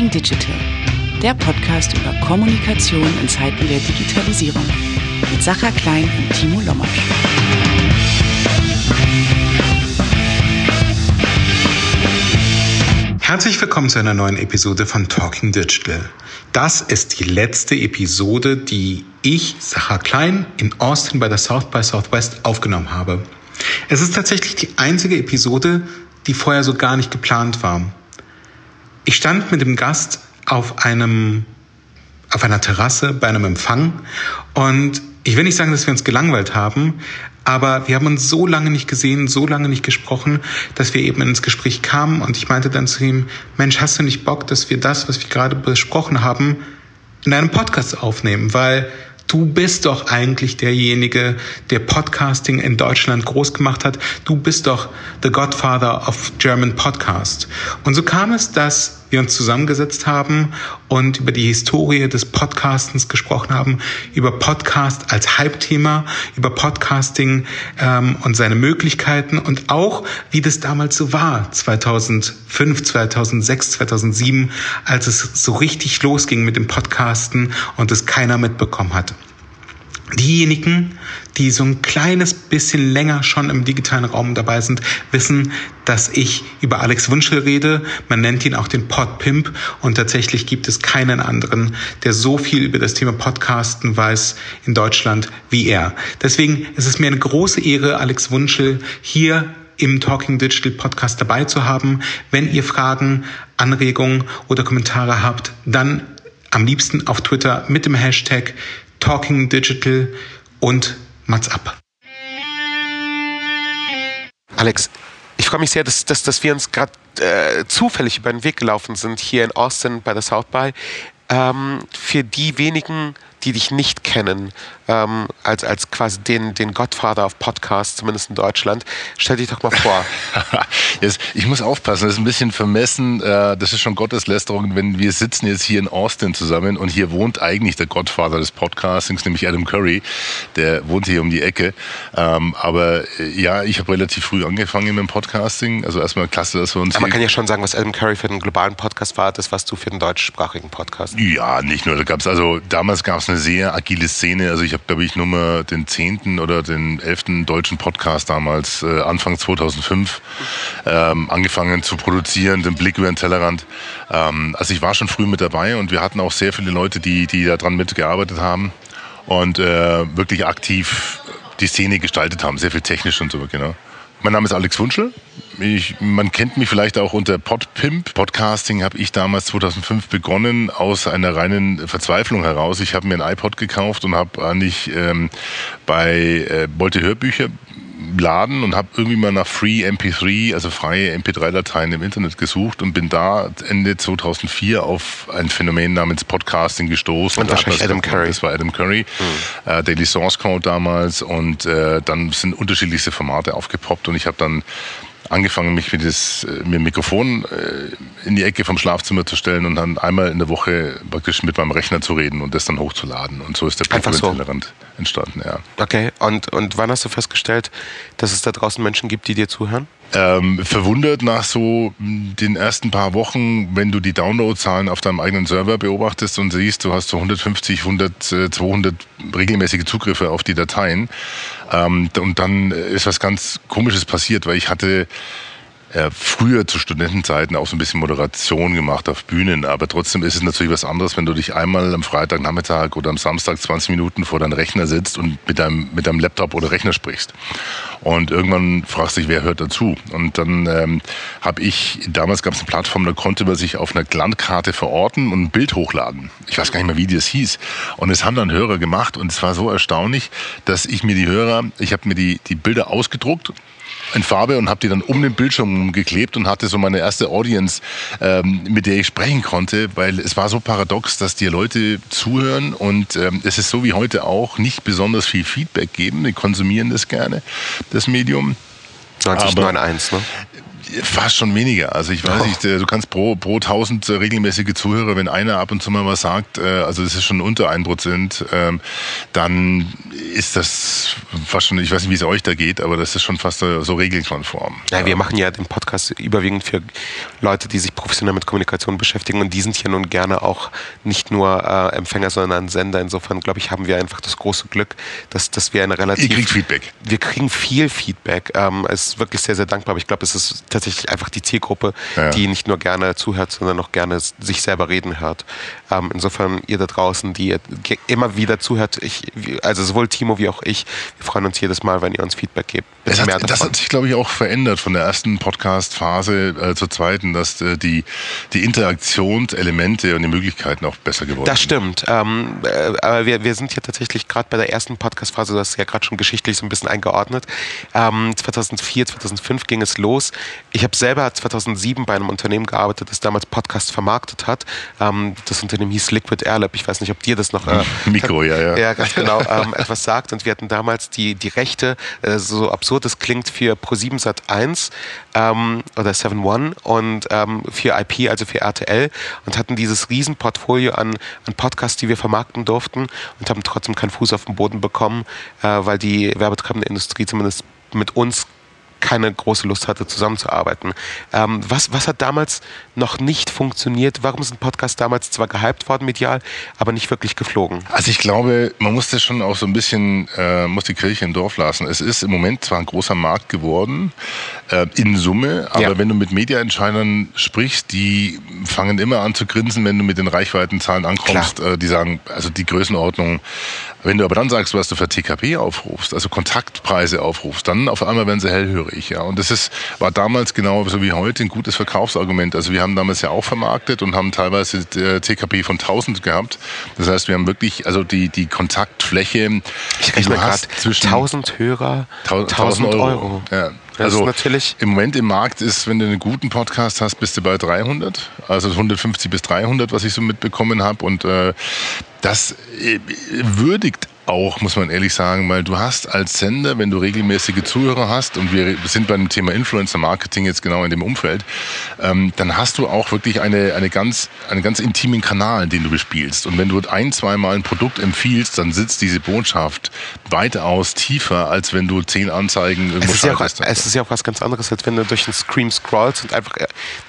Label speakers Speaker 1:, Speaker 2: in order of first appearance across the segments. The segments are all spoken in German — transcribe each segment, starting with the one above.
Speaker 1: Talking Digital, der Podcast über Kommunikation in Zeiten der Digitalisierung mit Sacha Klein und Timo Lommatsch.
Speaker 2: Herzlich willkommen zu einer neuen Episode von Talking Digital. Das ist die letzte Episode, die ich, Sacha Klein, in Austin bei der South by Southwest aufgenommen habe. Es ist tatsächlich die einzige Episode, die vorher so gar nicht geplant war. Ich stand mit dem Gast auf einem, auf einer Terrasse bei einem Empfang und ich will nicht sagen, dass wir uns gelangweilt haben, aber wir haben uns so lange nicht gesehen, so lange nicht gesprochen, dass wir eben ins Gespräch kamen und ich meinte dann zu ihm, Mensch, hast du nicht Bock, dass wir das, was wir gerade besprochen haben, in einem Podcast aufnehmen? Weil Du bist doch eigentlich derjenige, der Podcasting in Deutschland groß gemacht hat. Du bist doch the Godfather of German Podcast. Und so kam es, dass wir uns zusammengesetzt haben und über die Historie des Podcastens gesprochen haben, über Podcast als Hype-Thema, über Podcasting ähm, und seine Möglichkeiten und auch, wie das damals so war, 2005, 2006, 2007, als es so richtig losging mit dem Podcasten und es keiner mitbekommen hat. Diejenigen, die so ein kleines bisschen länger schon im digitalen Raum dabei sind, wissen, dass ich über Alex Wunschel rede. Man nennt ihn auch den Podpimp und tatsächlich gibt es keinen anderen, der so viel über das Thema Podcasten weiß in Deutschland wie er. Deswegen ist es mir eine große Ehre, Alex Wunschel hier im Talking Digital Podcast dabei zu haben. Wenn ihr Fragen, Anregungen oder Kommentare habt, dann am liebsten auf Twitter mit dem Hashtag Talking Digital und Mats ab.
Speaker 3: Alex, ich freue mich sehr, dass, dass, dass wir uns gerade äh, zufällig über den Weg gelaufen sind hier in Austin bei der South by. Ähm, für die wenigen, die dich nicht kennen, ähm, als, als quasi den, den Godfather of Podcasts, zumindest in Deutschland. Stell dich doch mal vor.
Speaker 4: jetzt, ich muss aufpassen, das ist ein bisschen vermessen. Äh, das ist schon Gotteslästerung, wenn wir sitzen jetzt hier in Austin zusammen und hier wohnt eigentlich der Godfather des Podcastings, nämlich Adam Curry. Der wohnt hier um die Ecke. Ähm, aber äh, ja, ich habe relativ früh angefangen mit dem Podcasting. Also erstmal klasse, dass wir uns.
Speaker 3: Aber man kann ja schon sagen, was Adam Curry für den globalen Podcast war, das was du für den deutschsprachigen Podcast.
Speaker 4: Ja, nicht nur. Da gab's also damals gab es eine sehr agile Szene. Also ich habe, glaube ich, nur mal den zehnten oder den elften deutschen Podcast damals, äh, Anfang 2005, ähm, angefangen zu produzieren, den Blick über den Tellerrand. Ähm, also ich war schon früh mit dabei und wir hatten auch sehr viele Leute, die, die daran mitgearbeitet haben und äh, wirklich aktiv die Szene gestaltet haben, sehr viel technisch und so, genau. Mein Name ist Alex Wunschel. Ich, man kennt mich vielleicht auch unter Podpimp. Podcasting habe ich damals 2005 begonnen aus einer reinen Verzweiflung heraus. Ich habe mir ein iPod gekauft und habe eigentlich ähm, bei äh, wollte Hörbücher laden und habe irgendwie mal nach Free MP3, also freie MP3-Dateien im Internet gesucht und bin da Ende 2004 auf ein Phänomen namens Podcasting gestoßen.
Speaker 3: Und wahrscheinlich Adam Curry.
Speaker 4: Das war Adam Curry, mhm. äh, Daily Source Code damals und äh, dann sind unterschiedlichste Formate aufgepoppt und ich habe dann angefangen, mich mit, das, äh, mit dem Mikrofon äh, in die Ecke vom Schlafzimmer zu stellen und dann einmal in der Woche praktisch mit meinem Rechner zu reden und das dann hochzuladen. Und so ist der
Speaker 3: Einfach so.
Speaker 4: Entstanden, ja.
Speaker 3: Okay, und, und wann hast du festgestellt, dass es da draußen Menschen gibt, die dir zuhören?
Speaker 4: Ähm, verwundert nach so den ersten paar Wochen, wenn du die Downloadzahlen auf deinem eigenen Server beobachtest und siehst, du hast so 150, 100, 200 regelmäßige Zugriffe auf die Dateien. Ähm, und dann ist was ganz Komisches passiert, weil ich hatte äh, früher zu Studentenzeiten auch so ein bisschen Moderation gemacht auf Bühnen, aber trotzdem ist es natürlich was anderes, wenn du dich einmal am Freitagnachmittag oder am Samstag 20 Minuten vor deinem Rechner sitzt und mit deinem, mit deinem Laptop oder Rechner sprichst. Und irgendwann fragst du dich, wer hört dazu? Und dann ähm, habe ich, damals gab es eine Plattform, da konnte man sich auf einer Landkarte verorten und ein Bild hochladen. Ich weiß gar nicht mehr, wie das hieß. Und es haben dann Hörer gemacht und es war so erstaunlich, dass ich mir die Hörer, ich habe mir die, die Bilder ausgedruckt in Farbe und habe die dann um den Bildschirm geklebt und hatte so meine erste Audience, ähm, mit der ich sprechen konnte, weil es war so paradox, dass dir Leute zuhören und ähm, es ist so wie heute auch nicht besonders viel Feedback geben. Die konsumieren das gerne, das Medium.
Speaker 3: 9091, ne?
Speaker 4: Fast schon weniger. Also ich weiß oh. nicht, äh, du kannst pro, pro 1000 äh, regelmäßige Zuhörer, wenn einer ab und zu mal was sagt, äh, also das ist schon unter ein Prozent, ähm, dann ist das fast schon, ich weiß nicht, wie es euch da geht, aber das ist schon fast so regelkonform.
Speaker 3: Ja, wir machen ja den Podcast überwiegend für Leute, die sich professionell mit Kommunikation beschäftigen und die sind ja nun gerne auch nicht nur äh, Empfänger, sondern Sender. Insofern, glaube ich, haben wir einfach das große Glück, dass, dass wir eine relativ...
Speaker 4: Ihr kriegt Feedback.
Speaker 3: Wir kriegen viel Feedback. Ähm, es ist wirklich sehr, sehr dankbar, aber ich glaube, es ist tatsächlich einfach die Zielgruppe, ja. die nicht nur gerne zuhört, sondern auch gerne sich selber reden hört. Ähm, insofern ihr da draußen, die immer wieder zuhört, ich, also sowohl Timo wie auch ich, wir freuen uns jedes Mal, wenn ihr uns Feedback gebt.
Speaker 4: Hat, das hat sich, glaube ich, auch verändert von der ersten Podcast-Phase äh, zur zweiten, dass äh, die, die Interaktionselemente und die Möglichkeiten auch besser geworden
Speaker 3: sind. Das stimmt. Ähm, äh, aber wir, wir sind hier tatsächlich gerade bei der ersten Podcast-Phase, das ist ja gerade schon geschichtlich so ein bisschen eingeordnet. Ähm, 2004, 2005 ging es los. Ich habe selber 2007 bei einem Unternehmen gearbeitet, das damals Podcast vermarktet hat. Ähm, das Unternehmen hieß Liquid Airlab. Ich weiß nicht, ob dir das noch äh,
Speaker 4: Mikro, ja, ja.
Speaker 3: Ja, ganz genau, ähm, etwas sagt. Und wir hatten damals die, die Rechte, äh, so absurd es klingt, für Pro7 Sat 1 ähm, oder 7 One und ähm, für IP, also für RTL und hatten dieses Riesenportfolio an, an Podcasts, die wir vermarkten durften und haben trotzdem keinen Fuß auf den Boden bekommen, äh, weil die werbetreibende Industrie zumindest mit uns keine große Lust hatte, zusammenzuarbeiten. Ähm, was, was hat damals noch nicht funktioniert? Warum ist ein Podcast damals zwar gehypt worden medial, aber nicht wirklich geflogen?
Speaker 4: Also ich glaube, man muss das schon auch so ein bisschen, äh, muss die Kirche im Dorf lassen. Es ist im Moment zwar ein großer Markt geworden, äh, in Summe, aber ja. wenn du mit Mediaentscheidern sprichst, die fangen immer an zu grinsen, wenn du mit den Reichweitenzahlen ankommst. Äh, die sagen, also die Größenordnung wenn du aber dann sagst, was du für TKP aufrufst, also Kontaktpreise aufrufst, dann auf einmal werden sie hellhörig. Ja. Und das ist, war damals genau so wie heute ein gutes Verkaufsargument. Also wir haben damals ja auch vermarktet und haben teilweise TKP von 1000 gehabt. Das heißt, wir haben wirklich, also die, die Kontaktfläche,
Speaker 3: ich rechne gerade zwischen 1000 Hörer, 1000 Euro. Euro.
Speaker 4: Ja. also natürlich im Moment im Markt ist, wenn du einen guten Podcast hast, bist du bei 300, also 150 bis 300, was ich so mitbekommen habe. Und äh, das äh, würdigt auch, muss man ehrlich sagen, weil du hast als Sender, wenn du regelmäßige Zuhörer hast, und wir sind beim Thema Influencer Marketing jetzt genau in dem Umfeld, ähm, dann hast du auch wirklich eine, eine ganz, einen ganz intimen Kanal, den du bespielst. Und wenn du ein, zweimal ein Produkt empfiehlst, dann sitzt diese Botschaft weitaus tiefer, als wenn du zehn Anzeigen irgendwo
Speaker 3: es ist, ja auch, es ist ja auch was ganz anderes, als wenn du durch den Screen scrollst und einfach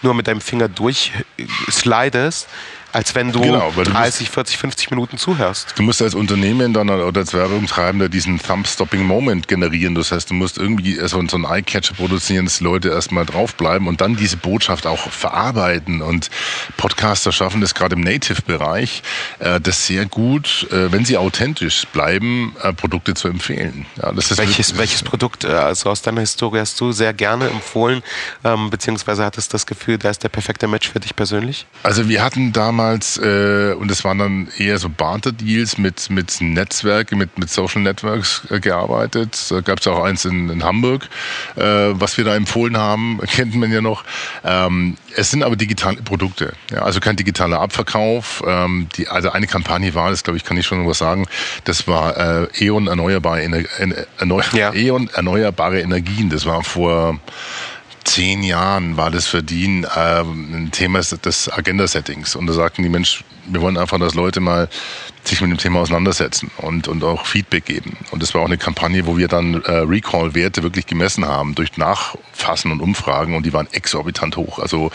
Speaker 3: nur mit deinem Finger durchslidest als wenn du, genau, du 30, musst, 40, 50 Minuten zuhörst.
Speaker 4: Du musst als Unternehmen dann oder als Werbungtreibender diesen Thumb-Stopping-Moment generieren. Das heißt, du musst irgendwie so, so einen Eye-Catcher produzieren, dass Leute erstmal draufbleiben und dann diese Botschaft auch verarbeiten. Und Podcaster schaffen das gerade im Native-Bereich, äh, das sehr gut, äh, wenn sie authentisch bleiben, äh, Produkte zu empfehlen.
Speaker 3: Ja, das ist welches, welches Produkt, also aus deiner Historie hast du sehr gerne empfohlen, ähm, beziehungsweise hattest das Gefühl, da ist der perfekte Match für dich persönlich?
Speaker 4: Also wir hatten damals damals, äh, und es waren dann eher so Barter-Deals mit, mit Netzwerken, mit, mit Social Networks äh, gearbeitet. Da gab es auch eins in, in Hamburg, äh, was wir da empfohlen haben, kennt man ja noch. Ähm, es sind aber digitale Produkte, ja, also kein digitaler Abverkauf. Ähm, die, also eine Kampagne war, das glaube ich, kann ich schon was sagen, das war äh, E.ON erneuerbare, Ener Erneu ja. E.ON erneuerbare Energien. Das war vor zehn Jahren war das für die äh, ein Thema des Agenda-Settings. Und da sagten die Menschen, wir wollen einfach, dass Leute mal sich mit dem Thema auseinandersetzen und, und auch Feedback geben. Und das war auch eine Kampagne, wo wir dann äh, Recall-Werte wirklich gemessen haben durch Nachfassen und Umfragen und die waren exorbitant hoch. Also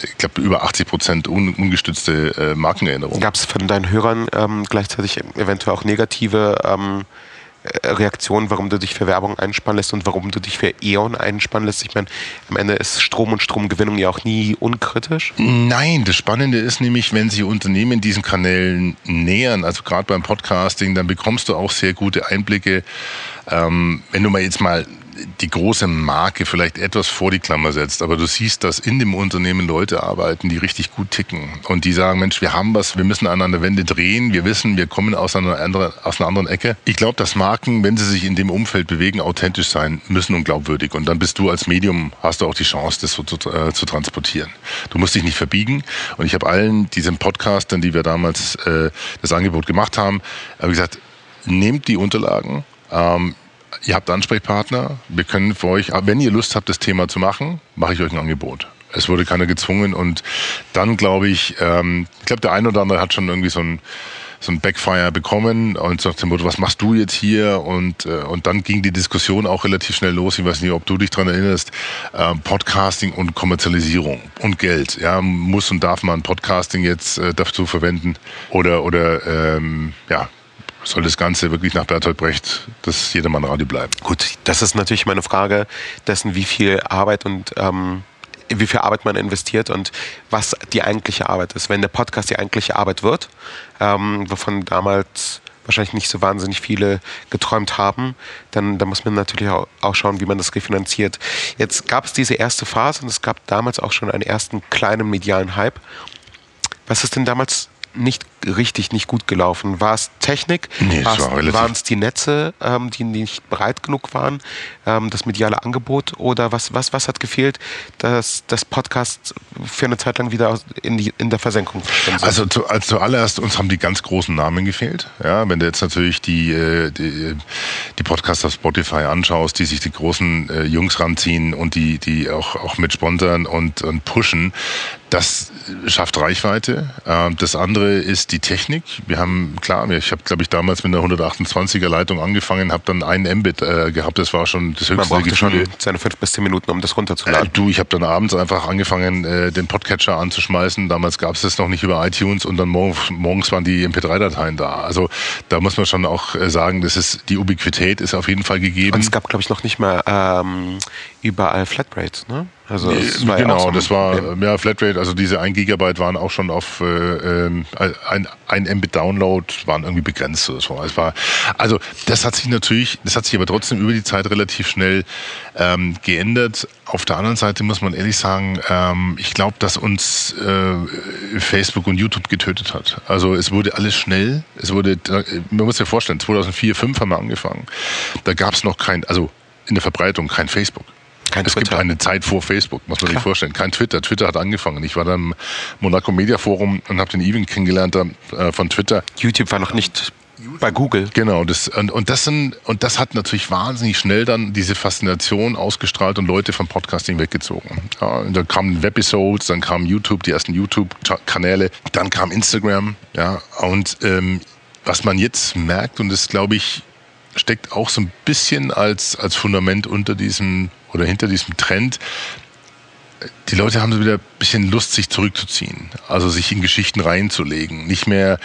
Speaker 4: ich glaube über 80 Prozent un, ungestützte äh, Markenerinnerungen.
Speaker 3: Gab es von deinen Hörern ähm, gleichzeitig eventuell auch negative ähm äh, Reaktion, warum du dich für Werbung einspannen lässt und warum du dich für E.ON einspannen lässt. Ich meine, am Ende ist Strom und Stromgewinnung ja auch nie unkritisch.
Speaker 4: Nein, das Spannende ist nämlich, wenn sich Unternehmen diesen Kanälen nähern, also gerade beim Podcasting, dann bekommst du auch sehr gute Einblicke. Ähm, wenn du mal jetzt mal die große Marke vielleicht etwas vor die Klammer setzt, aber du siehst, dass in dem Unternehmen Leute arbeiten, die richtig gut ticken und die sagen, Mensch, wir haben was, wir müssen an einer Wende drehen, wir wissen, wir kommen aus einer anderen, aus einer anderen Ecke. Ich glaube, dass Marken, wenn sie sich in dem Umfeld bewegen, authentisch sein müssen und glaubwürdig. Und dann bist du als Medium, hast du auch die Chance, das so zu, äh, zu transportieren. Du musst dich nicht verbiegen. Und ich habe allen diesen Podcastern, die wir damals äh, das Angebot gemacht haben, habe gesagt, nehmt die Unterlagen, ähm, ihr habt Ansprechpartner, wir können für euch, wenn ihr Lust habt, das Thema zu machen, mache ich euch ein Angebot. Es wurde keiner gezwungen und dann glaube ich, ähm, ich glaube, der eine oder andere hat schon irgendwie so ein so ein Backfire bekommen und sagt dem Motto, was machst du jetzt hier? Und, äh, und dann ging die Diskussion auch relativ schnell los. Ich weiß nicht, ob du dich dran erinnerst. Äh, Podcasting und Kommerzialisierung und Geld. Ja, muss und darf man Podcasting jetzt äh, dazu verwenden? Oder, oder ähm, ja, soll das Ganze wirklich nach Bertolt Brecht das Jedermann Radio bleiben?
Speaker 3: Gut, das ist natürlich meine Frage dessen, wie viel Arbeit und ähm, wie viel Arbeit man investiert und was die eigentliche Arbeit ist. Wenn der Podcast die eigentliche Arbeit wird, ähm, wovon damals wahrscheinlich nicht so wahnsinnig viele geträumt haben, dann, dann muss man natürlich auch schauen, wie man das refinanziert. Jetzt gab es diese erste Phase und es gab damals auch schon einen ersten kleinen medialen Hype. Was ist denn damals nicht richtig, nicht gut gelaufen? War es Technik?
Speaker 4: Nee,
Speaker 3: war
Speaker 4: war
Speaker 3: waren es die Netze, ähm, die nicht breit genug waren, ähm, das mediale Angebot? Oder was, was, was hat gefehlt, dass das Podcast für eine Zeit lang wieder in, die, in der Versenkung?
Speaker 4: Also, zu, also zuallererst, uns haben die ganz großen Namen gefehlt. Ja, wenn du jetzt natürlich die, äh, die, die Podcasts auf Spotify anschaust, die sich die großen äh, Jungs ranziehen und die, die auch, auch mit sponsern und, und pushen, das schafft Reichweite. Ähm, das andere ist die Technik. Wir haben, klar, ich habe, glaube ich, damals mit einer 128er Leitung angefangen, habe dann einen Mbit äh, gehabt. Das war schon das höchste
Speaker 3: Man brauchte schon seine fünf bis zehn Minuten, um das runterzuladen.
Speaker 4: Äh, du, ich habe dann abends einfach angefangen, äh, den Podcatcher anzuschmeißen. Damals gab es das noch nicht über iTunes und dann morgens, morgens waren die MP3-Dateien da. Also da muss man schon auch sagen, das ist die Ubiquität ist auf jeden Fall gegeben.
Speaker 3: Und es gab, glaube ich, noch nicht mal ähm, überall Flatrates, ne?
Speaker 4: Also das war genau, ja so das war Problem. ja Flatrate, also diese 1 Gigabyte waren auch schon auf äh, ähm, ein, ein Mbit Download waren irgendwie begrenzt. So. Es war, also das hat sich natürlich, das hat sich aber trotzdem über die Zeit relativ schnell ähm, geändert. Auf der anderen Seite muss man ehrlich sagen, ähm, ich glaube, dass uns äh, Facebook und YouTube getötet hat. Also es wurde alles schnell. Es wurde, man muss sich vorstellen, 2004, 2005 haben wir angefangen. Da gab es noch kein, also in der Verbreitung kein Facebook. Kein es Twitter. gibt eine Zeit vor Facebook, muss man Klar. sich vorstellen. Kein Twitter. Twitter hat angefangen. Ich war dann im Monaco Media Forum und habe den Even kennengelernt äh, von Twitter.
Speaker 3: YouTube war noch nicht bei Google.
Speaker 4: Genau, das, und, und, das sind, und das hat natürlich wahnsinnig schnell dann diese Faszination ausgestrahlt und Leute vom Podcasting weggezogen. Ja, dann kamen Webisodes, dann kam YouTube, die ersten YouTube-Kanäle, dann kam Instagram, ja, und ähm, was man jetzt merkt, und das glaube ich, steckt auch so ein bisschen als, als Fundament unter diesem oder hinter diesem Trend. Die Leute haben so wieder ein bisschen Lust, sich zurückzuziehen, also sich in Geschichten reinzulegen, nicht mehr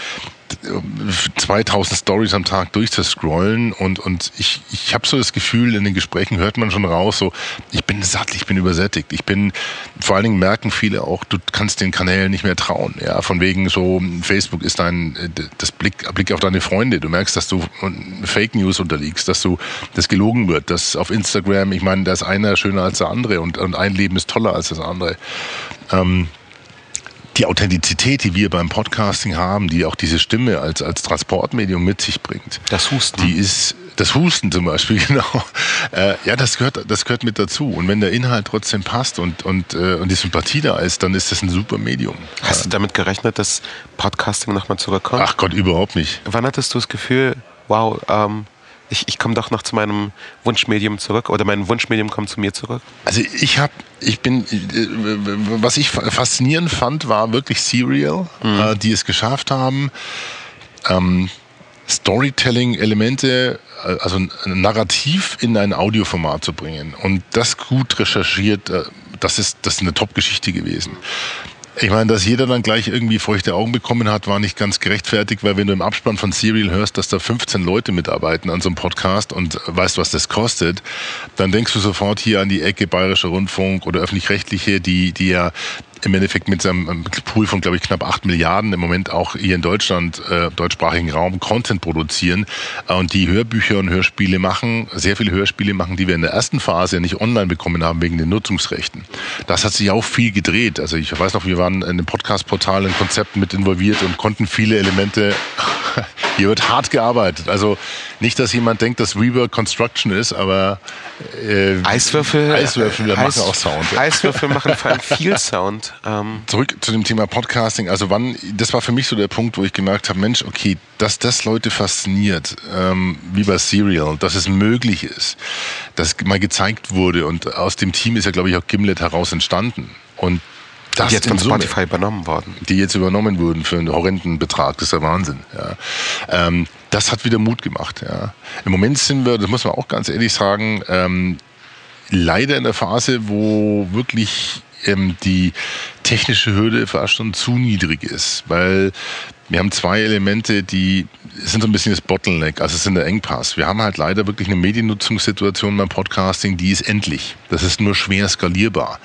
Speaker 4: 2000 Stories am Tag durchzuscrollen und, und ich, ich habe so das Gefühl, in den Gesprächen hört man schon raus, so, ich bin satt, ich bin übersättigt. Ich bin, vor allen Dingen merken viele auch, du kannst den Kanälen nicht mehr trauen. Ja, von wegen so, Facebook ist dein, das Blick, Blick auf deine Freunde. Du merkst, dass du Fake News unterliegst, dass du, das gelogen wird, dass auf Instagram, ich meine, da ist einer schöner als der andere und, und ein Leben ist toller als das andere. Ähm, die Authentizität, die wir beim Podcasting haben, die auch diese Stimme als, als Transportmedium mit sich bringt.
Speaker 3: Das Husten.
Speaker 4: Die ist, das Husten zum Beispiel, genau. Äh, ja, das gehört, das gehört mit dazu. Und wenn der Inhalt trotzdem passt und, und, äh, und die Sympathie da ist, dann ist das ein super Medium.
Speaker 3: Hast du damit gerechnet, dass Podcasting nochmal zurückkommt?
Speaker 4: Ach Gott, überhaupt nicht.
Speaker 3: Wann hattest du das Gefühl, wow, ähm, ich, ich komme doch noch zu meinem Wunschmedium zurück oder mein Wunschmedium kommt zu mir zurück?
Speaker 4: Also ich habe, ich bin, äh, was ich faszinierend fand, war wirklich Serial, mhm. äh, die es geschafft haben, ähm, Storytelling-Elemente, äh, also ein Narrativ in ein Audioformat zu bringen und das gut recherchiert. Äh, das ist, das ist eine Top-Geschichte gewesen. Ich meine, dass jeder dann gleich irgendwie feuchte Augen bekommen hat, war nicht ganz gerechtfertigt, weil wenn du im Abspann von Serial hörst, dass da 15 Leute mitarbeiten an so einem Podcast und weißt, was das kostet, dann denkst du sofort hier an die Ecke Bayerischer Rundfunk oder öffentlich-rechtliche, die, die ja im Endeffekt mit seinem Pool von, glaube ich, knapp acht Milliarden im Moment auch hier in Deutschland, äh, deutschsprachigen Raum, Content produzieren äh, und die Hörbücher und Hörspiele machen, sehr viele Hörspiele machen, die wir in der ersten Phase ja nicht online bekommen haben wegen den Nutzungsrechten. Das hat sich auch viel gedreht. Also ich weiß noch, wir waren in einem Podcast-Portal in Konzepten mit involviert und konnten viele Elemente hier wird hart gearbeitet. Also nicht, dass jemand denkt, dass Rework Construction ist, aber
Speaker 3: äh, Eiswürfel,
Speaker 4: Eiswürfel Eis, machen auch Sound.
Speaker 3: Eiswürfel machen vor allem viel Sound.
Speaker 4: Ähm. Zurück zu dem Thema Podcasting. Also wann, das war für mich so der Punkt, wo ich gemerkt habe, Mensch, okay, dass das Leute fasziniert, ähm, wie bei Serial, dass es möglich ist, dass mal gezeigt wurde und aus dem Team ist ja, glaube ich, auch Gimlet heraus entstanden. Und
Speaker 3: das die jetzt von Spotify übernommen worden.
Speaker 4: Die jetzt übernommen wurden für einen horrenden Betrag. Das ist der Wahnsinn. Ja. Ähm, das hat wieder Mut gemacht. Ja. Im Moment sind wir, das muss man auch ganz ehrlich sagen, ähm, leider in der Phase, wo wirklich ähm, die technische Hürde fast schon zu niedrig ist, weil wir haben zwei Elemente, die sind so ein bisschen das Bottleneck, also es sind der Engpass. Wir haben halt leider wirklich eine Mediennutzungssituation beim Podcasting, die ist endlich. Das ist nur schwer skalierbar.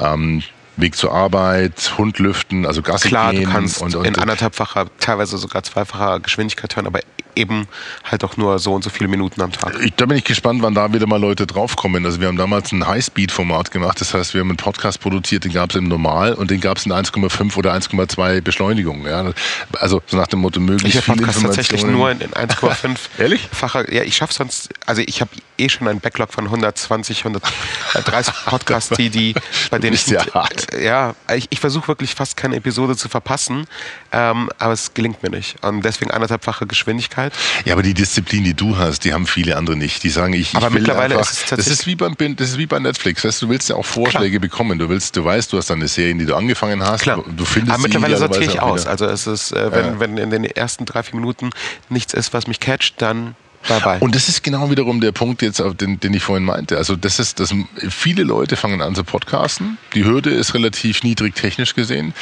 Speaker 4: Ähm, Weg zur Arbeit, Hund lüften, also Gassi
Speaker 3: Klar, gehen. du kannst und, und, in anderthalbfacher, teilweise sogar zweifacher Geschwindigkeit hören, aber eben halt auch nur so und so viele Minuten am Tag.
Speaker 4: Ich, da bin ich gespannt, wann da wieder mal Leute draufkommen. Also wir haben damals ein Highspeed-Format gemacht, das heißt, wir haben einen Podcast produziert, den gab es im Normal und den gab es in 1,5 oder 1,2 Beschleunigung. Ja. Also so nach dem Motto möglichst
Speaker 3: ich Podcast tatsächlich nur in, in 1,5
Speaker 4: Ehrlich?
Speaker 3: Facher. Ja, ich schaffe sonst, also ich habe eh schon einen Backlog von 120, 130 Podcasts, die, die bei denen ich,
Speaker 4: ja, hart.
Speaker 3: ja ich, ich versuche wirklich fast keine Episode zu verpassen, ähm, aber es gelingt mir nicht. Und deswegen anderthalbfache Geschwindigkeit
Speaker 4: Möglichkeit. Ja, aber die Disziplin, die du hast, die haben viele andere nicht. Die sagen, ich,
Speaker 3: aber
Speaker 4: ich
Speaker 3: will mittlerweile einfach, ist es
Speaker 4: das ist wie beim das ist wie bei Netflix. Weißt, du willst ja auch Vorschläge Klar. bekommen. Du willst, du weißt, du hast eine Serie, die du angefangen hast.
Speaker 3: Klar.
Speaker 4: Du findest
Speaker 3: aber mittlerweile sortiere ich aus. Also es ist, äh, wenn, ja. wenn in den ersten drei vier Minuten nichts ist, was mich catcht, dann dabei.
Speaker 4: Und das ist genau wiederum der Punkt jetzt, den, den ich vorhin meinte. Also das ist, dass viele Leute fangen an zu podcasten. Die Hürde ist relativ niedrig technisch gesehen.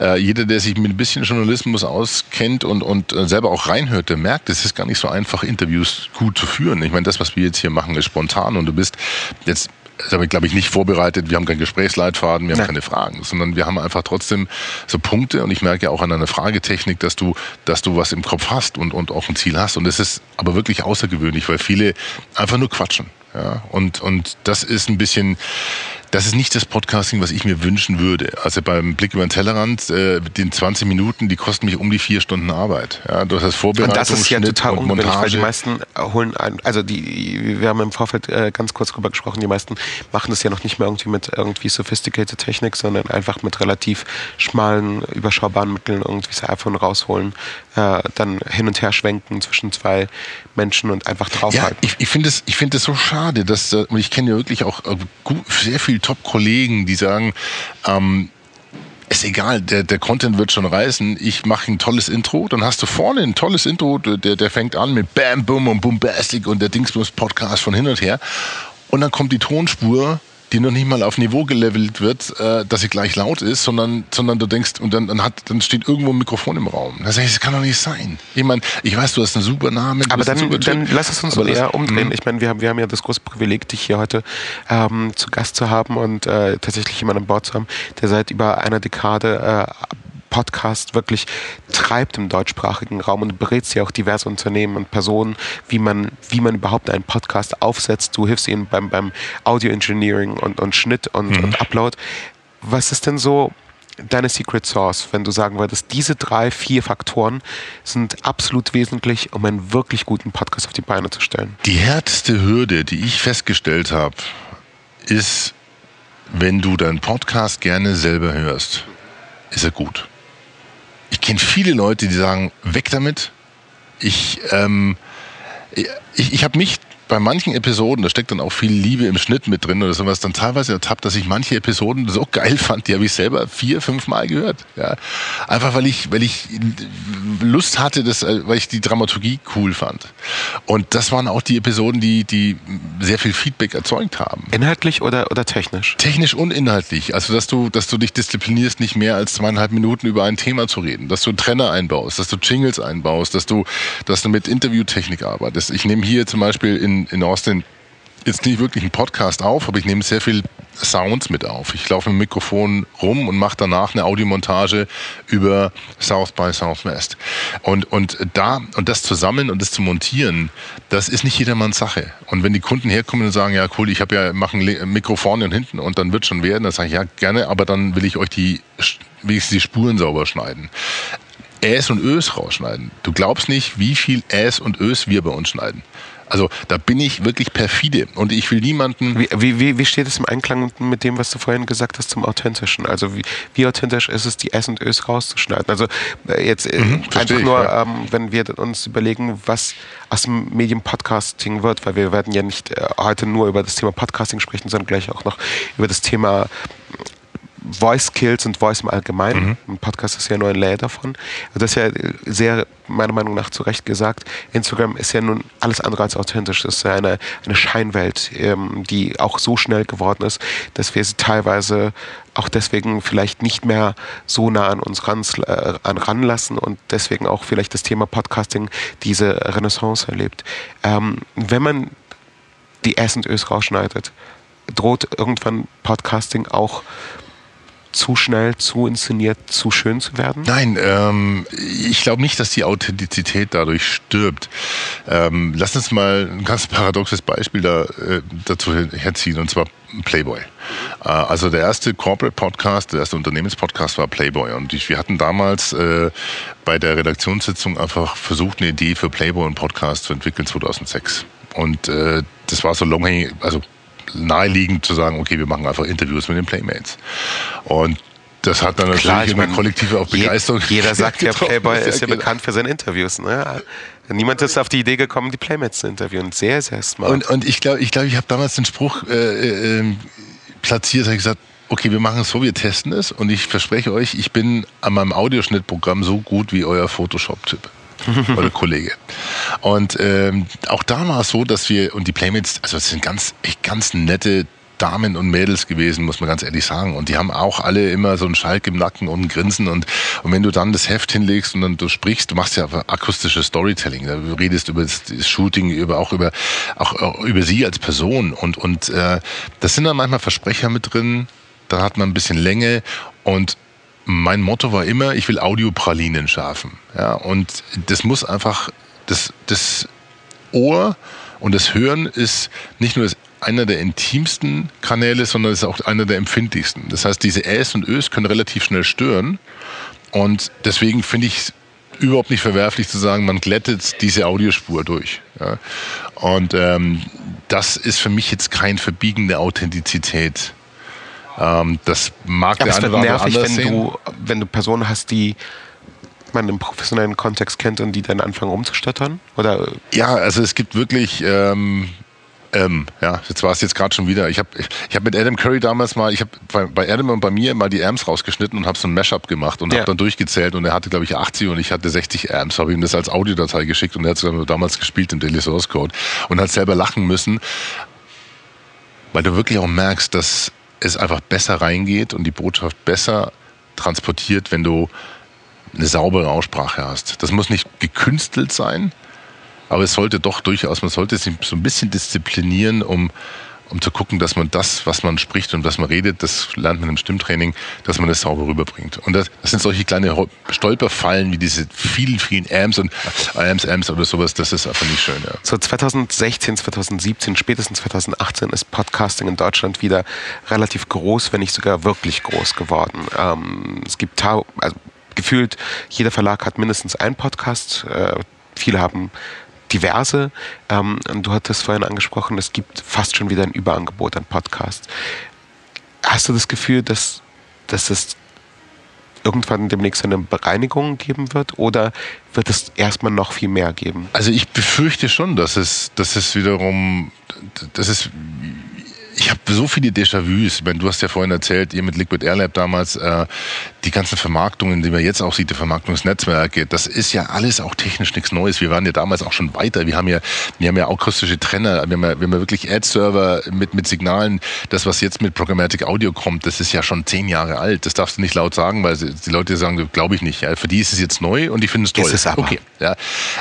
Speaker 4: Äh, jeder, der sich mit ein bisschen Journalismus auskennt und, und äh, selber auch reinhört, der merkt, es ist gar nicht so einfach, Interviews gut zu führen. Ich meine, das, was wir jetzt hier machen, ist spontan und du bist jetzt das habe ich, glaube ich, nicht vorbereitet. Wir haben keinen Gesprächsleitfaden, wir haben Nein. keine Fragen, sondern wir haben einfach trotzdem so Punkte und ich merke ja auch an einer Fragetechnik, dass du, dass du was im Kopf hast und, und auch ein Ziel hast. Und das ist aber wirklich außergewöhnlich, weil viele einfach nur quatschen. Ja, und, und das ist ein bisschen, das ist nicht das Podcasting, was ich mir wünschen würde. Also beim Blick über den Tellerrand, äh, den 20 Minuten, die kosten mich um die vier Stunden Arbeit. Ja, du hast Vorbereitung,
Speaker 3: und das ist ja
Speaker 4: Schnitt
Speaker 3: total ungewöhnlich, weil die meisten holen ein, also die, wir haben im Vorfeld äh, ganz kurz drüber gesprochen, die meisten machen das ja noch nicht mehr irgendwie mit irgendwie sophisticated Technik, sondern einfach mit relativ schmalen, überschaubaren Mitteln irgendwie das iPhone rausholen, äh, dann hin und her schwenken zwischen zwei Menschen und einfach draufhalten.
Speaker 4: Ja, ich, ich finde es ich finde es so schade, dass, äh, und ich kenne ja wirklich auch äh, sehr viele Top-Kollegen, die sagen, ähm, ist egal, der, der Content wird schon reißen. Ich mache ein tolles Intro, dann hast du vorne ein tolles Intro, der, der fängt an mit Bam, Boom und Bombastic und der Dingsbums Podcast von hin und her. Und dann kommt die Tonspur die noch nicht mal auf Niveau gelevelt wird, äh, dass sie gleich laut ist, sondern, sondern du denkst, und dann, dann, hat, dann steht irgendwo ein Mikrofon im Raum. Da sag ich, das kann doch nicht sein. Ich meine, ich weiß, du hast einen super Namen.
Speaker 3: Aber dann, dann lass es uns so eher umdrehen. Mhm. Ich meine, wir haben, wir haben ja das große Privileg, dich hier heute ähm, zu Gast zu haben und äh, tatsächlich jemanden an Bord zu haben, der seit über einer Dekade äh, Podcast wirklich treibt im deutschsprachigen Raum und berät sie auch diverse Unternehmen und Personen, wie man, wie man überhaupt einen Podcast aufsetzt. Du hilfst ihnen beim, beim Audio Engineering und, und Schnitt und, mhm. und Upload. Was ist denn so deine Secret Source, wenn du sagen würdest, diese drei, vier Faktoren sind absolut wesentlich, um einen wirklich guten Podcast auf die Beine zu stellen?
Speaker 4: Die härteste Hürde, die ich festgestellt habe, ist, wenn du deinen Podcast gerne selber hörst, ist er gut ich kenne viele Leute, die sagen, weg damit. Ich, ähm, ich, ich habe mich bei manchen Episoden, da steckt dann auch viel Liebe im Schnitt mit drin oder sowas, dann teilweise ertappt, dass ich manche Episoden so geil fand, die habe ich selber vier, fünf Mal gehört. Ja. Einfach weil ich, weil ich Lust hatte, das, äh, weil ich die Dramaturgie cool fand. Und das waren auch die Episoden, die, die sehr viel Feedback erzeugt haben.
Speaker 3: Inhaltlich oder, oder technisch?
Speaker 4: Technisch und inhaltlich. Also, dass du, dass du dich disziplinierst, nicht mehr als zweieinhalb Minuten über ein Thema zu reden, dass du Trenner einbaust, dass du Jingles einbaust, dass du, dass du mit Interviewtechnik arbeitest. Ich nehme hier zum Beispiel in in, Austin jetzt nicht wirklich einen Podcast auf, aber ich nehme sehr viel Sounds mit auf. Ich laufe mit dem Mikrofon rum und mache danach eine Audiomontage über South by Southwest. Und, und da, und das zu sammeln und das zu montieren, das ist nicht jedermanns Sache. Und wenn die Kunden herkommen und sagen, ja cool, ich habe ja, mache ein Mikro vorne und hinten und dann wird schon werden, dann sage ich, ja gerne, aber dann will ich euch die, ich die Spuren sauber schneiden Äs und Ös rausschneiden. Du glaubst nicht, wie viel Äs und Ös wir bei uns schneiden. Also da bin ich wirklich perfide und ich will niemanden.
Speaker 3: Wie, wie, wie steht es im Einklang mit dem, was du vorhin gesagt hast zum Authentischen? Also wie, wie authentisch ist es, die S und Ös rauszuschneiden? Also äh, jetzt äh, mhm, einfach ich, nur, ja. ähm, wenn wir uns überlegen, was aus dem Medium Podcasting wird, weil wir werden ja nicht äh, heute nur über das Thema Podcasting sprechen, sondern gleich auch noch über das Thema Voice Skills und Voice im Allgemeinen. Mhm. Ein Podcast ist ja nur ein Layer davon. Also das ist ja sehr, meiner Meinung nach, zu Recht gesagt. Instagram ist ja nun alles andere als authentisch. Das ist ja eine, eine Scheinwelt, ähm, die auch so schnell geworden ist, dass wir sie teilweise auch deswegen vielleicht nicht mehr so nah an uns ran, äh, an ranlassen und deswegen auch vielleicht das Thema Podcasting diese Renaissance erlebt. Ähm, wenn man die S und Ös rausschneidet, droht irgendwann Podcasting auch zu schnell, zu inszeniert, zu schön zu werden?
Speaker 4: Nein, ähm, ich glaube nicht, dass die Authentizität dadurch stirbt. Ähm, lass uns mal ein ganz paradoxes Beispiel da, äh, dazu herziehen, und zwar Playboy. Äh, also der erste Corporate Podcast, der erste Unternehmenspodcast war Playboy. Und wir hatten damals äh, bei der Redaktionssitzung einfach versucht, eine Idee für Playboy und Podcast zu entwickeln 2006. Und äh, das war so long also naheliegend zu sagen, okay, wir machen einfach Interviews mit den Playmates. Und das hat dann natürlich Klar, ich meine, kollektive auch Begeisterung.
Speaker 3: jeder sagt ja, Playboy ist ja bekannt für seine Interviews. Ne? Niemand ist auf die Idee gekommen, die Playmates zu interviewen. Sehr, sehr smart.
Speaker 4: Und, und ich glaube, ich, glaub, ich habe damals den Spruch äh, äh, platziert, habe gesagt, okay, wir machen es so, wir testen es und ich verspreche euch, ich bin an meinem Audioschnittprogramm so gut wie euer Photoshop-Tipp. oder Kollege. Und ähm, auch da war es so, dass wir, und die Playmates, also es sind ganz, echt ganz nette Damen und Mädels gewesen, muss man ganz ehrlich sagen. Und die haben auch alle immer so einen Schalk im Nacken und ein Grinsen. Und, und wenn du dann das Heft hinlegst und dann du sprichst, du machst ja akustisches Storytelling. Du redest über das, Shooting, über auch über auch, auch über sie als Person. Und, und äh, das sind dann manchmal Versprecher mit drin. Da hat man ein bisschen Länge und mein Motto war immer, ich will Audiopralinen schaffen. Ja, und das muss einfach, das, das Ohr und das Hören ist nicht nur einer der intimsten Kanäle, sondern ist auch einer der empfindlichsten. Das heißt, diese Äs und Ös können relativ schnell stören. Und deswegen finde ich es überhaupt nicht verwerflich zu sagen, man glättet diese Audiospur durch. Ja. Und ähm, das ist für mich jetzt kein Verbiegen der Authentizität. Ähm, das mag
Speaker 3: ja, der eine oder nervig, wenn sehen. du, wenn du Personen hast, die man im professionellen Kontext kennt und die dann anfangen umzustottern? Oder?
Speaker 4: Ja, also es gibt wirklich. Ähm, ähm, ja, jetzt war es jetzt gerade schon wieder. Ich habe ich hab mit Adam Curry damals mal, ich habe bei, bei Adam und bei mir mal die Amps rausgeschnitten und habe so ein Mashup gemacht und ja. habe dann durchgezählt und er hatte glaube ich 80 und ich hatte 60 Amps, habe ihm das als Audiodatei geschickt und er hat es damals gespielt im Daily Source Code und hat selber lachen müssen, weil du wirklich auch merkst, dass es einfach besser reingeht und die Botschaft besser transportiert, wenn du eine saubere Aussprache hast. Das muss nicht gekünstelt sein, aber es sollte doch durchaus, man sollte sich so ein bisschen disziplinieren, um um zu gucken, dass man das, was man spricht und was man redet, das lernt man im Stimmtraining, dass man das sauber rüberbringt. Und das, das sind solche kleine Stolperfallen wie diese vielen, vielen Amps und Amps, Amps oder sowas, das ist einfach nicht schön. Ja.
Speaker 3: So 2016, 2017, spätestens 2018 ist Podcasting in Deutschland wieder relativ groß, wenn nicht sogar wirklich groß geworden. Ähm, es gibt also gefühlt, jeder Verlag hat mindestens einen Podcast. Äh, viele haben diverse. Ähm, du hattest vorhin angesprochen, es gibt fast schon wieder ein Überangebot an Podcasts. Hast du das Gefühl, dass, dass es irgendwann demnächst eine Bereinigung geben wird oder wird es erstmal noch viel mehr geben?
Speaker 4: Also ich befürchte schon, dass es, dass es wiederum, dass es ich habe so viele Déjà-vus. du hast ja vorhin erzählt, ihr mit Liquid Airlab damals, äh, die ganzen Vermarktungen, die man jetzt auch sieht, die Vermarktungsnetzwerke, das ist ja alles auch technisch nichts Neues. Wir waren ja damals auch schon weiter. Wir haben ja, wir haben ja akustische Trenner, wir haben ja, wir haben ja wirklich Ad-Server mit, mit Signalen. Das, was jetzt mit Programmatic Audio kommt, das ist ja schon zehn Jahre alt. Das darfst du nicht laut sagen, weil die Leute sagen, glaube ich nicht. Ja, für die ist es jetzt neu und die finden es toll. Ist
Speaker 3: es aber.
Speaker 4: Okay. Ja.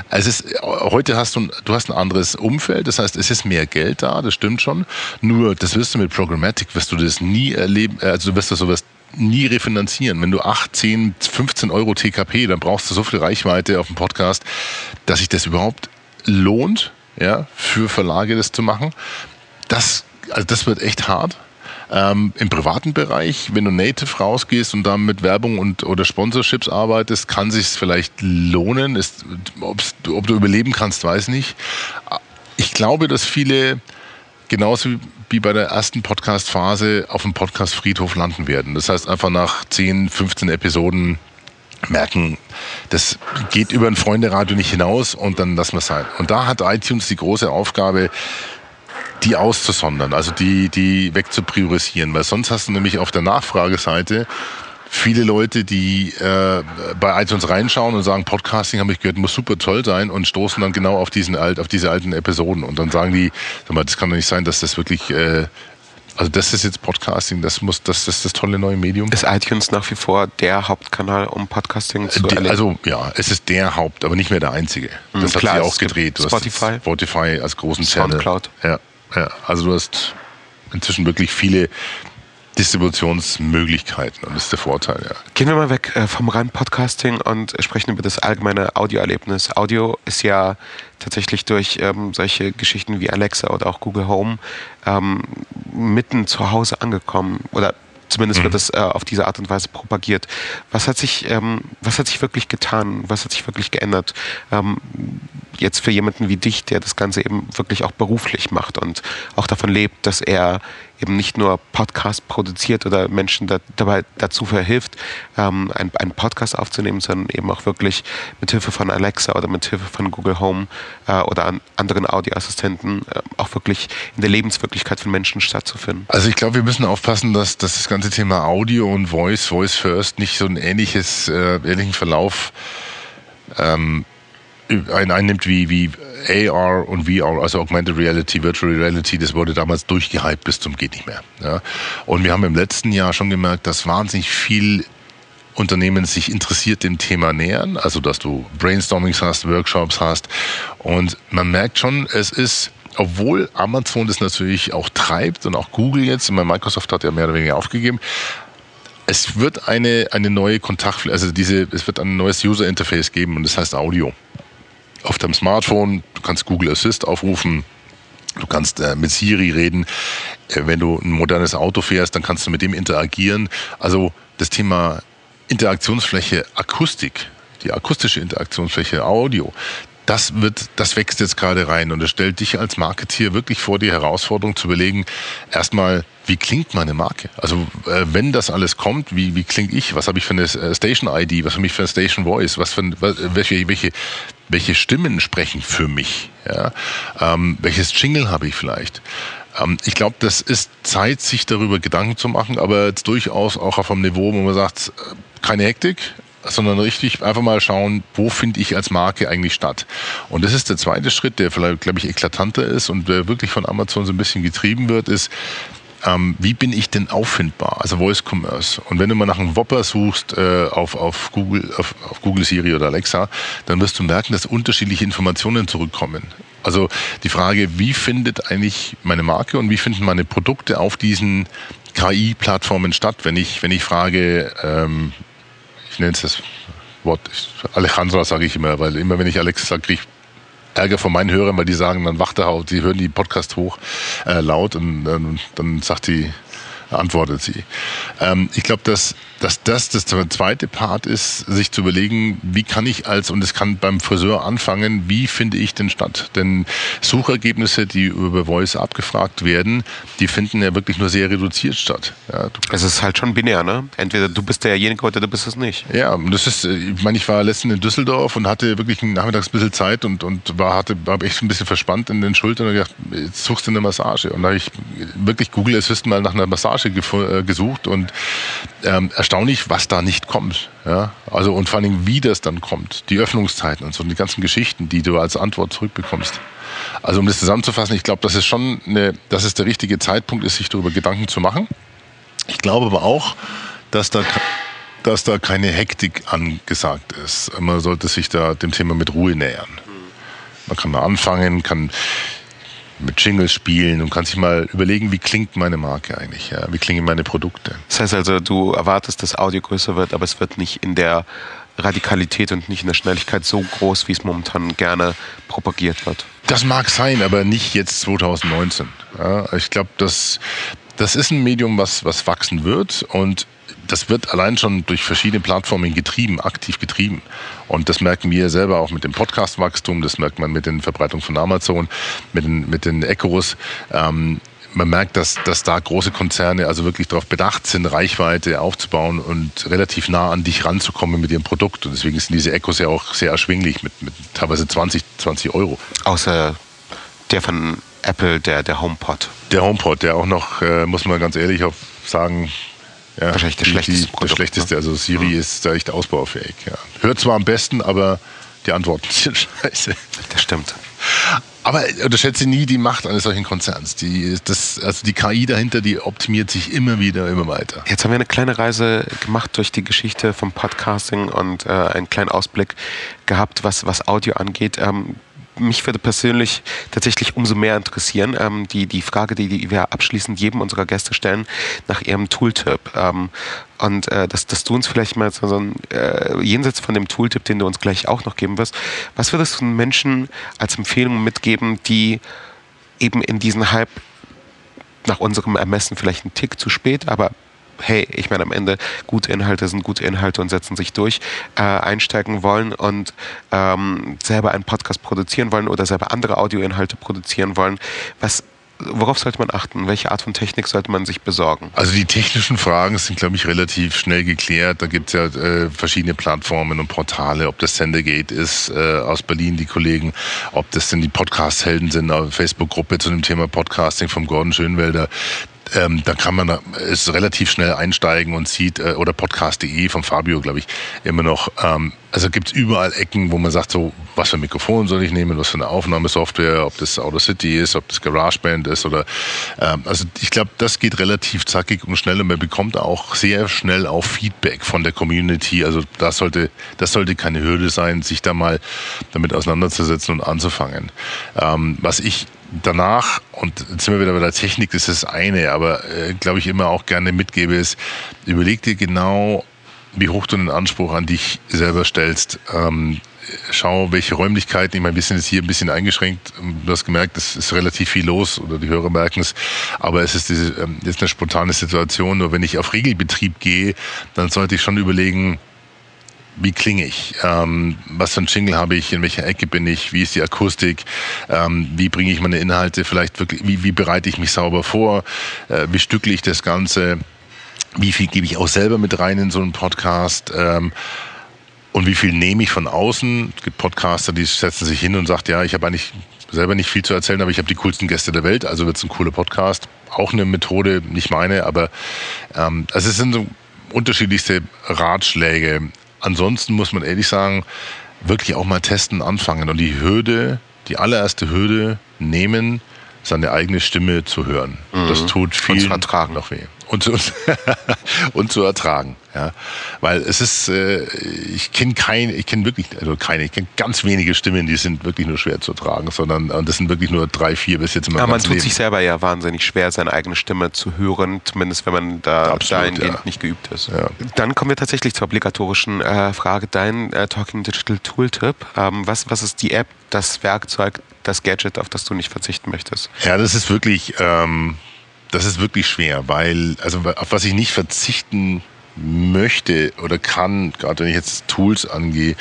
Speaker 4: Also es ist, heute hast du, du hast ein anderes Umfeld. Das heißt, es ist mehr Geld da, das stimmt schon. Nur, das wirst du mit Programmatic, wirst du das nie erleben, äh, also du wirst das sowas nie refinanzieren. Wenn du 8, 10, 15 Euro TKP, dann brauchst du so viel Reichweite auf dem Podcast, dass sich das überhaupt lohnt, ja, für Verlage das zu machen. Das, also das wird echt hart. Ähm, Im privaten Bereich, wenn du native rausgehst und dann mit Werbung und oder Sponsorships arbeitest, kann sich vielleicht lohnen. Ist, ob du überleben kannst, weiß nicht. Ich glaube, dass viele genauso wie bei der ersten Podcast-Phase auf dem Podcast-Friedhof landen werden. Das heißt, einfach nach 10, 15 Episoden merken, das geht über ein Freunde-Radio nicht hinaus und dann lassen wir es sein. Und da hat iTunes die große Aufgabe, die auszusondern, also die, die wegzupriorisieren, weil sonst hast du nämlich auf der Nachfrageseite viele Leute, die äh, bei iTunes reinschauen und sagen, Podcasting habe ich gehört, muss super toll sein und stoßen dann genau auf diesen alt, auf diese alten Episoden und dann sagen die, sag mal, das kann doch nicht sein, dass das wirklich äh, also das ist jetzt Podcasting, das muss, das, das ist das tolle neue Medium.
Speaker 3: Ist iTunes nach wie vor der Hauptkanal, um Podcasting zu
Speaker 4: erleben? Also ja, es ist der Haupt, aber nicht mehr der einzige. Das mhm, hat klar, sich auch gedreht. Du
Speaker 3: Spotify.
Speaker 4: Spotify als großen
Speaker 3: Soundcloud.
Speaker 4: Channel. Ja, ja. Also du hast inzwischen wirklich viele Distributionsmöglichkeiten und das ist der Vorteil, ja.
Speaker 3: Gehen wir mal weg äh, vom reinen Podcasting und sprechen über das allgemeine Audioerlebnis. Audio ist ja tatsächlich durch ähm, solche Geschichten wie Alexa oder auch Google Home ähm, mitten zu Hause angekommen oder Zumindest wird mhm. es äh, auf diese Art und Weise propagiert. Was hat sich, ähm, was hat sich wirklich getan? Was hat sich wirklich geändert? Ähm, jetzt für jemanden wie dich, der das Ganze eben wirklich auch beruflich macht und auch davon lebt, dass er eben nicht nur Podcast produziert oder Menschen da, dabei dazu verhilft, ähm, einen, einen Podcast aufzunehmen, sondern eben auch wirklich mit Hilfe von Alexa oder mit Hilfe von Google Home äh, oder an anderen Audioassistenten äh, auch wirklich in der Lebenswirklichkeit von Menschen stattzufinden.
Speaker 4: Also ich glaube, wir müssen aufpassen, dass, dass das ganze Thema Audio und Voice, Voice First nicht so ein ähnliches, äh, ähnlichen Verlauf ähm, ein, einnimmt wie, wie AR und VR, also Augmented Reality, Virtual Reality, das wurde damals durchgehypt bis zum geht nicht mehr. Ja. Und wir haben im letzten Jahr schon gemerkt, dass wahnsinnig viel Unternehmen sich interessiert dem Thema nähern, also dass du Brainstormings hast, Workshops hast und man merkt schon, es ist obwohl Amazon das natürlich auch treibt und auch Google jetzt, meine Microsoft hat ja mehr oder weniger aufgegeben, es wird eine, eine neue Kontakt, also diese, es wird ein neues User Interface geben und das heißt Audio auf deinem Smartphone. Du kannst Google Assist aufrufen. Du kannst äh, mit Siri reden. Äh, wenn du ein modernes Auto fährst, dann kannst du mit dem interagieren. Also das Thema Interaktionsfläche Akustik, die akustische Interaktionsfläche Audio, das wird, das wächst jetzt gerade rein und es stellt dich als Marketeer wirklich vor die Herausforderung zu überlegen, erstmal, wie klingt meine Marke? Also äh, wenn das alles kommt, wie, wie klinge ich? Was habe ich für eine äh, Station ID? Was habe ich für eine Station Voice? Was für was, welche, welche, welche Stimmen sprechen für mich? Ja? Ähm, welches Jingle habe ich vielleicht? Ähm, ich glaube, das ist Zeit, sich darüber Gedanken zu machen, aber jetzt durchaus auch auf einem Niveau, wo man sagt, äh, keine Hektik, sondern richtig einfach mal schauen, wo finde ich als Marke eigentlich statt. Und das ist der zweite Schritt, der vielleicht, glaube ich, eklatanter ist und der wirklich von Amazon so ein bisschen getrieben wird, ist, ähm, wie bin ich denn auffindbar? Also Voice Commerce. Und wenn du mal nach einem Whopper suchst äh, auf, auf, Google, auf, auf Google Siri oder Alexa, dann wirst du merken, dass unterschiedliche Informationen zurückkommen. Also die Frage, wie findet eigentlich meine Marke und wie finden meine Produkte auf diesen KI-Plattformen statt? Wenn ich, wenn ich frage, ähm, ich nenne es das Wort, Alejandra sage ich immer, weil immer wenn ich Alexa sage, kriege ich Ärger von meinen Hörern, weil die sagen, dann wacht er auf, die hören die Podcast hoch äh, laut und äh, dann sagt die, antwortet sie. Ähm, ich glaube, dass dass das das zweite Part ist, sich zu überlegen, wie kann ich als, und es kann beim Friseur anfangen, wie finde ich denn statt? Denn Suchergebnisse, die über Voice abgefragt werden, die finden ja wirklich nur sehr reduziert statt. Ja,
Speaker 3: es ist halt schon binär, ne? Entweder du bist derjenige oder du bist es nicht.
Speaker 4: Ja, und das ist, ich meine, ich war letztens in Düsseldorf und hatte wirklich nachmittags ein bisschen Zeit und, und war, hatte, war echt ein bisschen verspannt in den Schultern und gedacht, jetzt suchst du eine Massage. Und da habe ich wirklich Google Assistant mal nach einer Massage äh, gesucht und ähm, erstaunlich, was da nicht kommt. Ja? Also und vor allem, wie das dann kommt, die Öffnungszeiten und so, die ganzen Geschichten, die du als Antwort zurückbekommst. Also um das zusammenzufassen, ich glaube, dass es schon eine, dass es der richtige Zeitpunkt ist, sich darüber Gedanken zu machen. Ich glaube aber auch, dass da dass da keine Hektik angesagt ist. Man sollte sich da dem Thema mit Ruhe nähern. Man kann mal anfangen, kann mit Jingles spielen und kann sich mal überlegen, wie klingt meine Marke eigentlich, ja? wie klingen meine Produkte.
Speaker 3: Das heißt also, du erwartest, dass Audio größer wird, aber es wird nicht in der Radikalität und nicht in der Schnelligkeit so groß, wie es momentan gerne propagiert wird.
Speaker 4: Das mag sein, aber nicht jetzt 2019. Ja? Ich glaube, dass das ist ein Medium, was, was wachsen wird und das wird allein schon durch verschiedene Plattformen getrieben, aktiv getrieben. Und das merken wir selber auch mit dem Podcast-Wachstum, das merkt man mit den Verbreitungen von Amazon, mit den, mit den Echos. Ähm, man merkt, dass, dass da große Konzerne also wirklich darauf bedacht sind, Reichweite aufzubauen und relativ nah an dich ranzukommen mit ihrem Produkt. Und deswegen sind diese Echos ja auch sehr erschwinglich mit, mit teilweise 20, 20 Euro.
Speaker 3: Außer der von Apple, der, der HomePod.
Speaker 4: Der HomePod, der auch noch, äh, muss man ganz ehrlich sagen,
Speaker 3: ja, Wahrscheinlich das schlechteste. Die,
Speaker 4: das schlechteste. Also Siri mhm. ist da echt ausbaufähig. Ja. Hört zwar am besten, aber die Antworten sind scheiße.
Speaker 3: Das stimmt.
Speaker 4: Aber unterschätze nie die Macht eines solchen Konzerns. Die, das, also die KI dahinter, die optimiert sich immer wieder, immer weiter.
Speaker 3: Jetzt haben wir eine kleine Reise gemacht durch die Geschichte vom Podcasting und äh, einen kleinen Ausblick gehabt, was, was Audio angeht. Ähm, mich würde persönlich tatsächlich umso mehr interessieren, ähm, die, die Frage, die, die wir abschließend jedem unserer Gäste stellen, nach ihrem Tooltip. Ähm, und äh, dass, dass du uns vielleicht mal so, ein, äh, jenseits von dem Tooltip, den du uns gleich auch noch geben wirst, was würdest du Menschen als Empfehlung mitgeben, die eben in diesen Hype nach unserem Ermessen vielleicht einen Tick zu spät, aber hey, ich meine am Ende gute Inhalte sind gute Inhalte und setzen sich durch, äh, einsteigen wollen und ähm, selber einen Podcast produzieren wollen oder selber andere Audioinhalte produzieren wollen, was Worauf sollte man achten? Welche Art von Technik sollte man sich besorgen?
Speaker 4: Also die technischen Fragen sind, glaube ich, relativ schnell geklärt. Da gibt es ja äh, verschiedene Plattformen und Portale, ob das Sendegate ist äh, aus Berlin, die Kollegen, ob das denn die Podcast-Helden sind, eine Facebook-Gruppe zu dem Thema Podcasting vom Gordon Schönwelder ähm, da kann man es relativ schnell einsteigen und sieht, äh, oder podcast.de von Fabio, glaube ich, immer noch. Ähm, also gibt es überall Ecken, wo man sagt, so, was für ein Mikrofon soll ich nehmen, was für eine Aufnahmesoftware, ob das Audacity ist, ob das GarageBand ist oder ähm, also ich glaube, das geht relativ zackig und schnell und man bekommt auch sehr schnell auch Feedback von der Community. Also das sollte, das sollte keine Hürde sein, sich da mal damit auseinanderzusetzen und anzufangen. Ähm, was ich danach, und jetzt sind wir wieder bei der Technik, das ist das eine, aber äh, glaube ich immer auch gerne mitgebe, ist, überleg dir genau, wie hoch du den Anspruch an dich selber stellst. Ähm, schau, welche Räumlichkeiten, ich meine, wir sind jetzt hier ein bisschen eingeschränkt, du hast gemerkt, es ist relativ viel los oder die Hörer merken es, aber es ist diese, ähm, jetzt eine spontane Situation, nur wenn ich auf Regelbetrieb gehe, dann sollte ich schon überlegen, wie klinge ich, ähm, was für ein Jingle habe ich, in welcher Ecke bin ich, wie ist die Akustik, ähm, wie bringe ich meine Inhalte vielleicht wirklich, wie, wie bereite ich mich sauber vor, äh, wie stückle ich das Ganze, wie viel gebe ich auch selber mit rein in so einen Podcast? Ähm, und wie viel nehme ich von außen. Es gibt Podcaster, die setzen sich hin und sagen, ja, ich habe eigentlich selber nicht viel zu erzählen, aber ich habe die coolsten Gäste der Welt, also wird es ein cooler Podcast. Auch eine Methode, nicht meine, aber ähm, also es sind so unterschiedlichste Ratschläge. Ansonsten muss man ehrlich sagen, wirklich auch mal testen, anfangen und die Hürde, die allererste Hürde nehmen, seine eigene Stimme zu hören. Mhm. Das tut viel noch weh und zu, und zu ertragen. Ja, weil es ist, äh, ich kenne keine, ich kenne wirklich, also keine, ich kenne ganz wenige Stimmen, die sind wirklich nur schwer zu ertragen, sondern und das sind wirklich nur drei, vier bis jetzt
Speaker 3: immer. Ja, man tut Leben. sich selber ja wahnsinnig schwer, seine eigene Stimme zu hören, zumindest wenn man da dahingehend ja. nicht geübt ist. Ja. Dann kommen wir tatsächlich zur obligatorischen äh, Frage, dein äh, Talking Digital Tooltip. Ähm, was, was ist die App, das Werkzeug, das Gadget, auf das du nicht verzichten möchtest?
Speaker 4: Ja, das ist wirklich. Ähm das ist wirklich schwer, weil, also auf was ich nicht verzichten möchte oder kann, gerade wenn ich jetzt Tools angehe,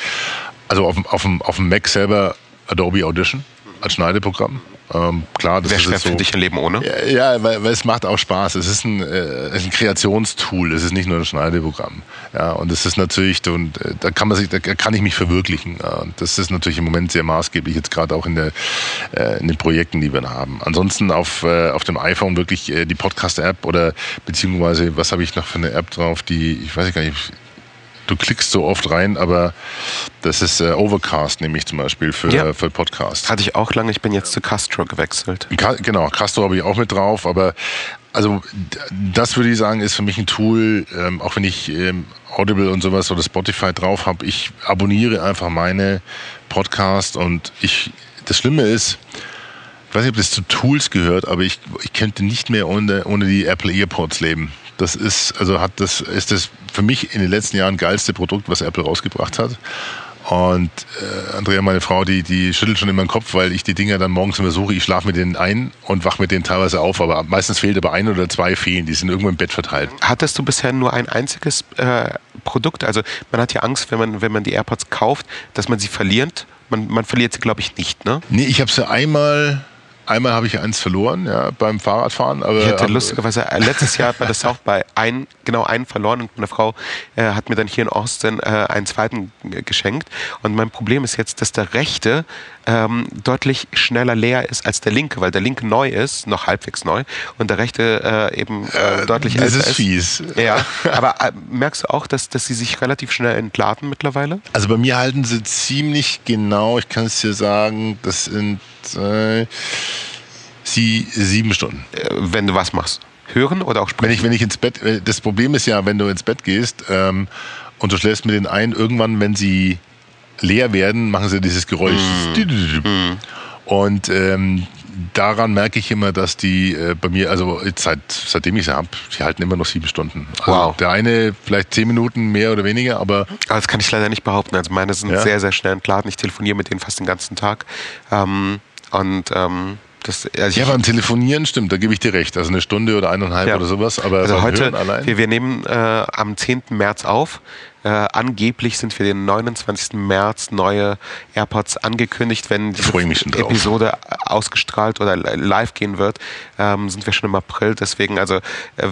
Speaker 4: also auf, auf, auf dem Mac selber Adobe Audition als Schneideprogramm. Ähm, klar,
Speaker 3: das Wäre schwer so, für dich ein Leben ohne?
Speaker 4: Ja, ja weil, weil es macht auch Spaß. Es ist ein, äh, ein Kreationstool. Es ist nicht nur ein Schneideprogramm. Ja, und es ist natürlich, und äh, da kann man sich, da kann ich mich verwirklichen. Ja, und das ist natürlich im Moment sehr maßgeblich jetzt gerade auch in der, äh, in den Projekten, die wir haben. Ansonsten auf äh, auf dem iPhone wirklich äh, die Podcast-App oder beziehungsweise was habe ich noch für eine App drauf, die ich weiß gar nicht du klickst so oft rein, aber das ist äh, Overcast, nämlich zum Beispiel für, ja. für Podcast.
Speaker 3: Hatte ich auch lange, ich bin jetzt zu Castro gewechselt.
Speaker 4: Ka genau, Castro habe ich auch mit drauf, aber also das würde ich sagen, ist für mich ein Tool, ähm, auch wenn ich ähm, Audible und sowas oder Spotify drauf habe, ich abonniere einfach meine Podcast und ich, das Schlimme ist, ich weiß nicht, ob das zu Tools gehört, aber ich, ich könnte nicht mehr ohne, ohne die Apple EarPods leben. Das ist, also hat das, ist das für mich in den letzten Jahren geilste Produkt, was Apple rausgebracht hat. Und äh, Andrea, meine Frau, die, die schüttelt schon immer den Kopf, weil ich die Dinger dann morgens immer suche. Ich schlafe mit denen ein und wach mit denen teilweise auf, aber meistens fehlt aber ein oder zwei fehlen. Die sind irgendwo im Bett verteilt.
Speaker 3: Hattest du bisher nur ein einziges äh, Produkt? Also man hat ja Angst, wenn man, wenn man die AirPods kauft, dass man sie verliert. Man, man verliert sie, glaube ich, nicht, ne?
Speaker 4: Nee, ich habe sie einmal Einmal habe ich eins verloren, ja, beim Fahrradfahren. Aber,
Speaker 3: ich hatte lustigerweise äh, letztes Jahr bei der South bei ein, genau einen verloren und meine Frau äh, hat mir dann hier in Austin äh, einen zweiten geschenkt. Und mein Problem ist jetzt, dass der rechte ähm, deutlich schneller leer ist als der linke, weil der linke neu ist, noch halbwegs neu, und der rechte äh, eben äh, deutlich
Speaker 4: das
Speaker 3: älter
Speaker 4: ist. Das ist fies.
Speaker 3: Ja, aber äh, merkst du auch, dass, dass sie sich relativ schnell entladen mittlerweile?
Speaker 4: Also bei mir halten sie ziemlich genau, ich kann es dir sagen, das sind äh, sie sieben Stunden.
Speaker 3: Äh, wenn du was machst? Hören oder auch sprechen?
Speaker 4: Wenn ich, wenn ich ins Bett, äh, das Problem ist ja, wenn du ins Bett gehst ähm, und du schläfst mit denen ein, irgendwann, wenn sie leer werden, machen sie dieses Geräusch. Mm. Und ähm, daran merke ich immer, dass die äh, bei mir, also seit, seitdem ich sie habe, die halten immer noch sieben Stunden. Also
Speaker 3: wow.
Speaker 4: Der eine vielleicht zehn Minuten mehr oder weniger, aber.
Speaker 3: das kann ich leider nicht behaupten. Also meine sind ja. sehr, sehr schnell entladen. Ich telefoniere mit denen fast den ganzen Tag. Ähm, und ähm, das,
Speaker 4: also ja, beim Telefonieren stimmt, da gebe ich dir recht. Also eine Stunde oder eineinhalb ja. oder sowas. Aber
Speaker 3: also heute, wir, wir, nehmen äh, am 10. März auf. Äh, angeblich sind für den 29. März neue AirPods angekündigt. Wenn die Episode ausgestrahlt oder live gehen wird, ähm, sind wir schon im April. Deswegen, also äh,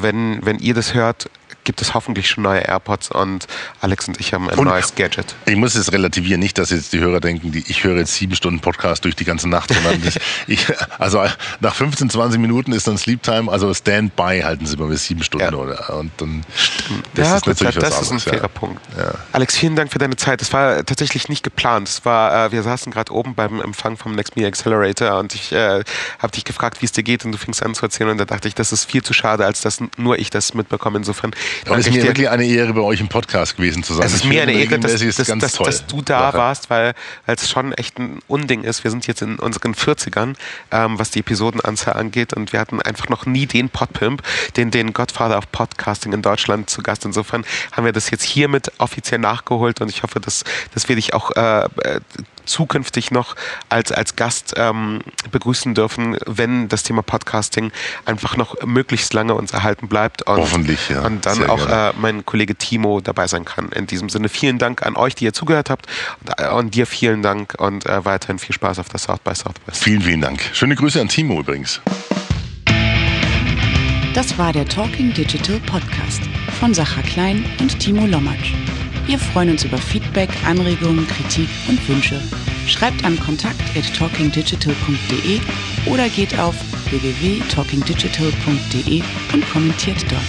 Speaker 3: wenn, wenn ihr das hört, gibt es hoffentlich schon neue AirPods und Alex und ich haben ein und neues Gadget.
Speaker 4: Ich muss es relativieren, nicht, dass jetzt die Hörer denken, die, ich höre jetzt sieben Stunden Podcast durch die ganze Nacht, sondern ich, ich, also nach 15, 20 Minuten ist dann Sleep Time, also Standby halten sie mal bis sieben Stunden ja. oder und dann
Speaker 3: das ja, ist gut, natürlich das, das ist ein fairer ja. Punkt. Alex, vielen Dank für deine Zeit. Das war tatsächlich nicht geplant. Es war, äh, wir saßen gerade oben beim Empfang vom Next Me Accelerator und ich äh, habe dich gefragt, wie es dir geht und du fingst an zu erzählen und da dachte ich, das ist viel zu schade, als dass nur ich das mitbekomme. Insofern
Speaker 4: aber es ist mir dir, wirklich eine Ehre, bei euch im Podcast gewesen zu sein.
Speaker 3: Es ist mir eine Ehre, dass, dass, dass, dass, du da Sache. warst, weil es schon echt ein Unding ist. Wir sind jetzt in unseren 40ern, ähm, was die Episodenanzahl angeht und wir hatten einfach noch nie den Podpimp, den, den Godfather of Podcasting in Deutschland zu Gast. Insofern haben wir das jetzt hiermit offiziell nachgeholt und ich hoffe, dass, dass wir dich auch äh, äh zukünftig noch als, als Gast ähm, begrüßen dürfen, wenn das Thema Podcasting einfach noch möglichst lange uns erhalten bleibt.
Speaker 4: Und, Hoffentlich, ja.
Speaker 3: Und dann Sehr auch äh, mein Kollege Timo dabei sein kann. In diesem Sinne vielen Dank an euch, die ihr zugehört habt und, äh, und dir vielen Dank und äh, weiterhin viel Spaß auf der South by Southwest.
Speaker 4: Vielen, vielen Dank. Schöne Grüße an Timo übrigens.
Speaker 1: Das war der Talking Digital Podcast von Sacha Klein und Timo Lommatsch. Wir freuen uns über Feedback, Anregungen, Kritik und Wünsche. Schreibt an kontakt at talkingdigital.de oder geht auf www.talkingdigital.de und kommentiert dort.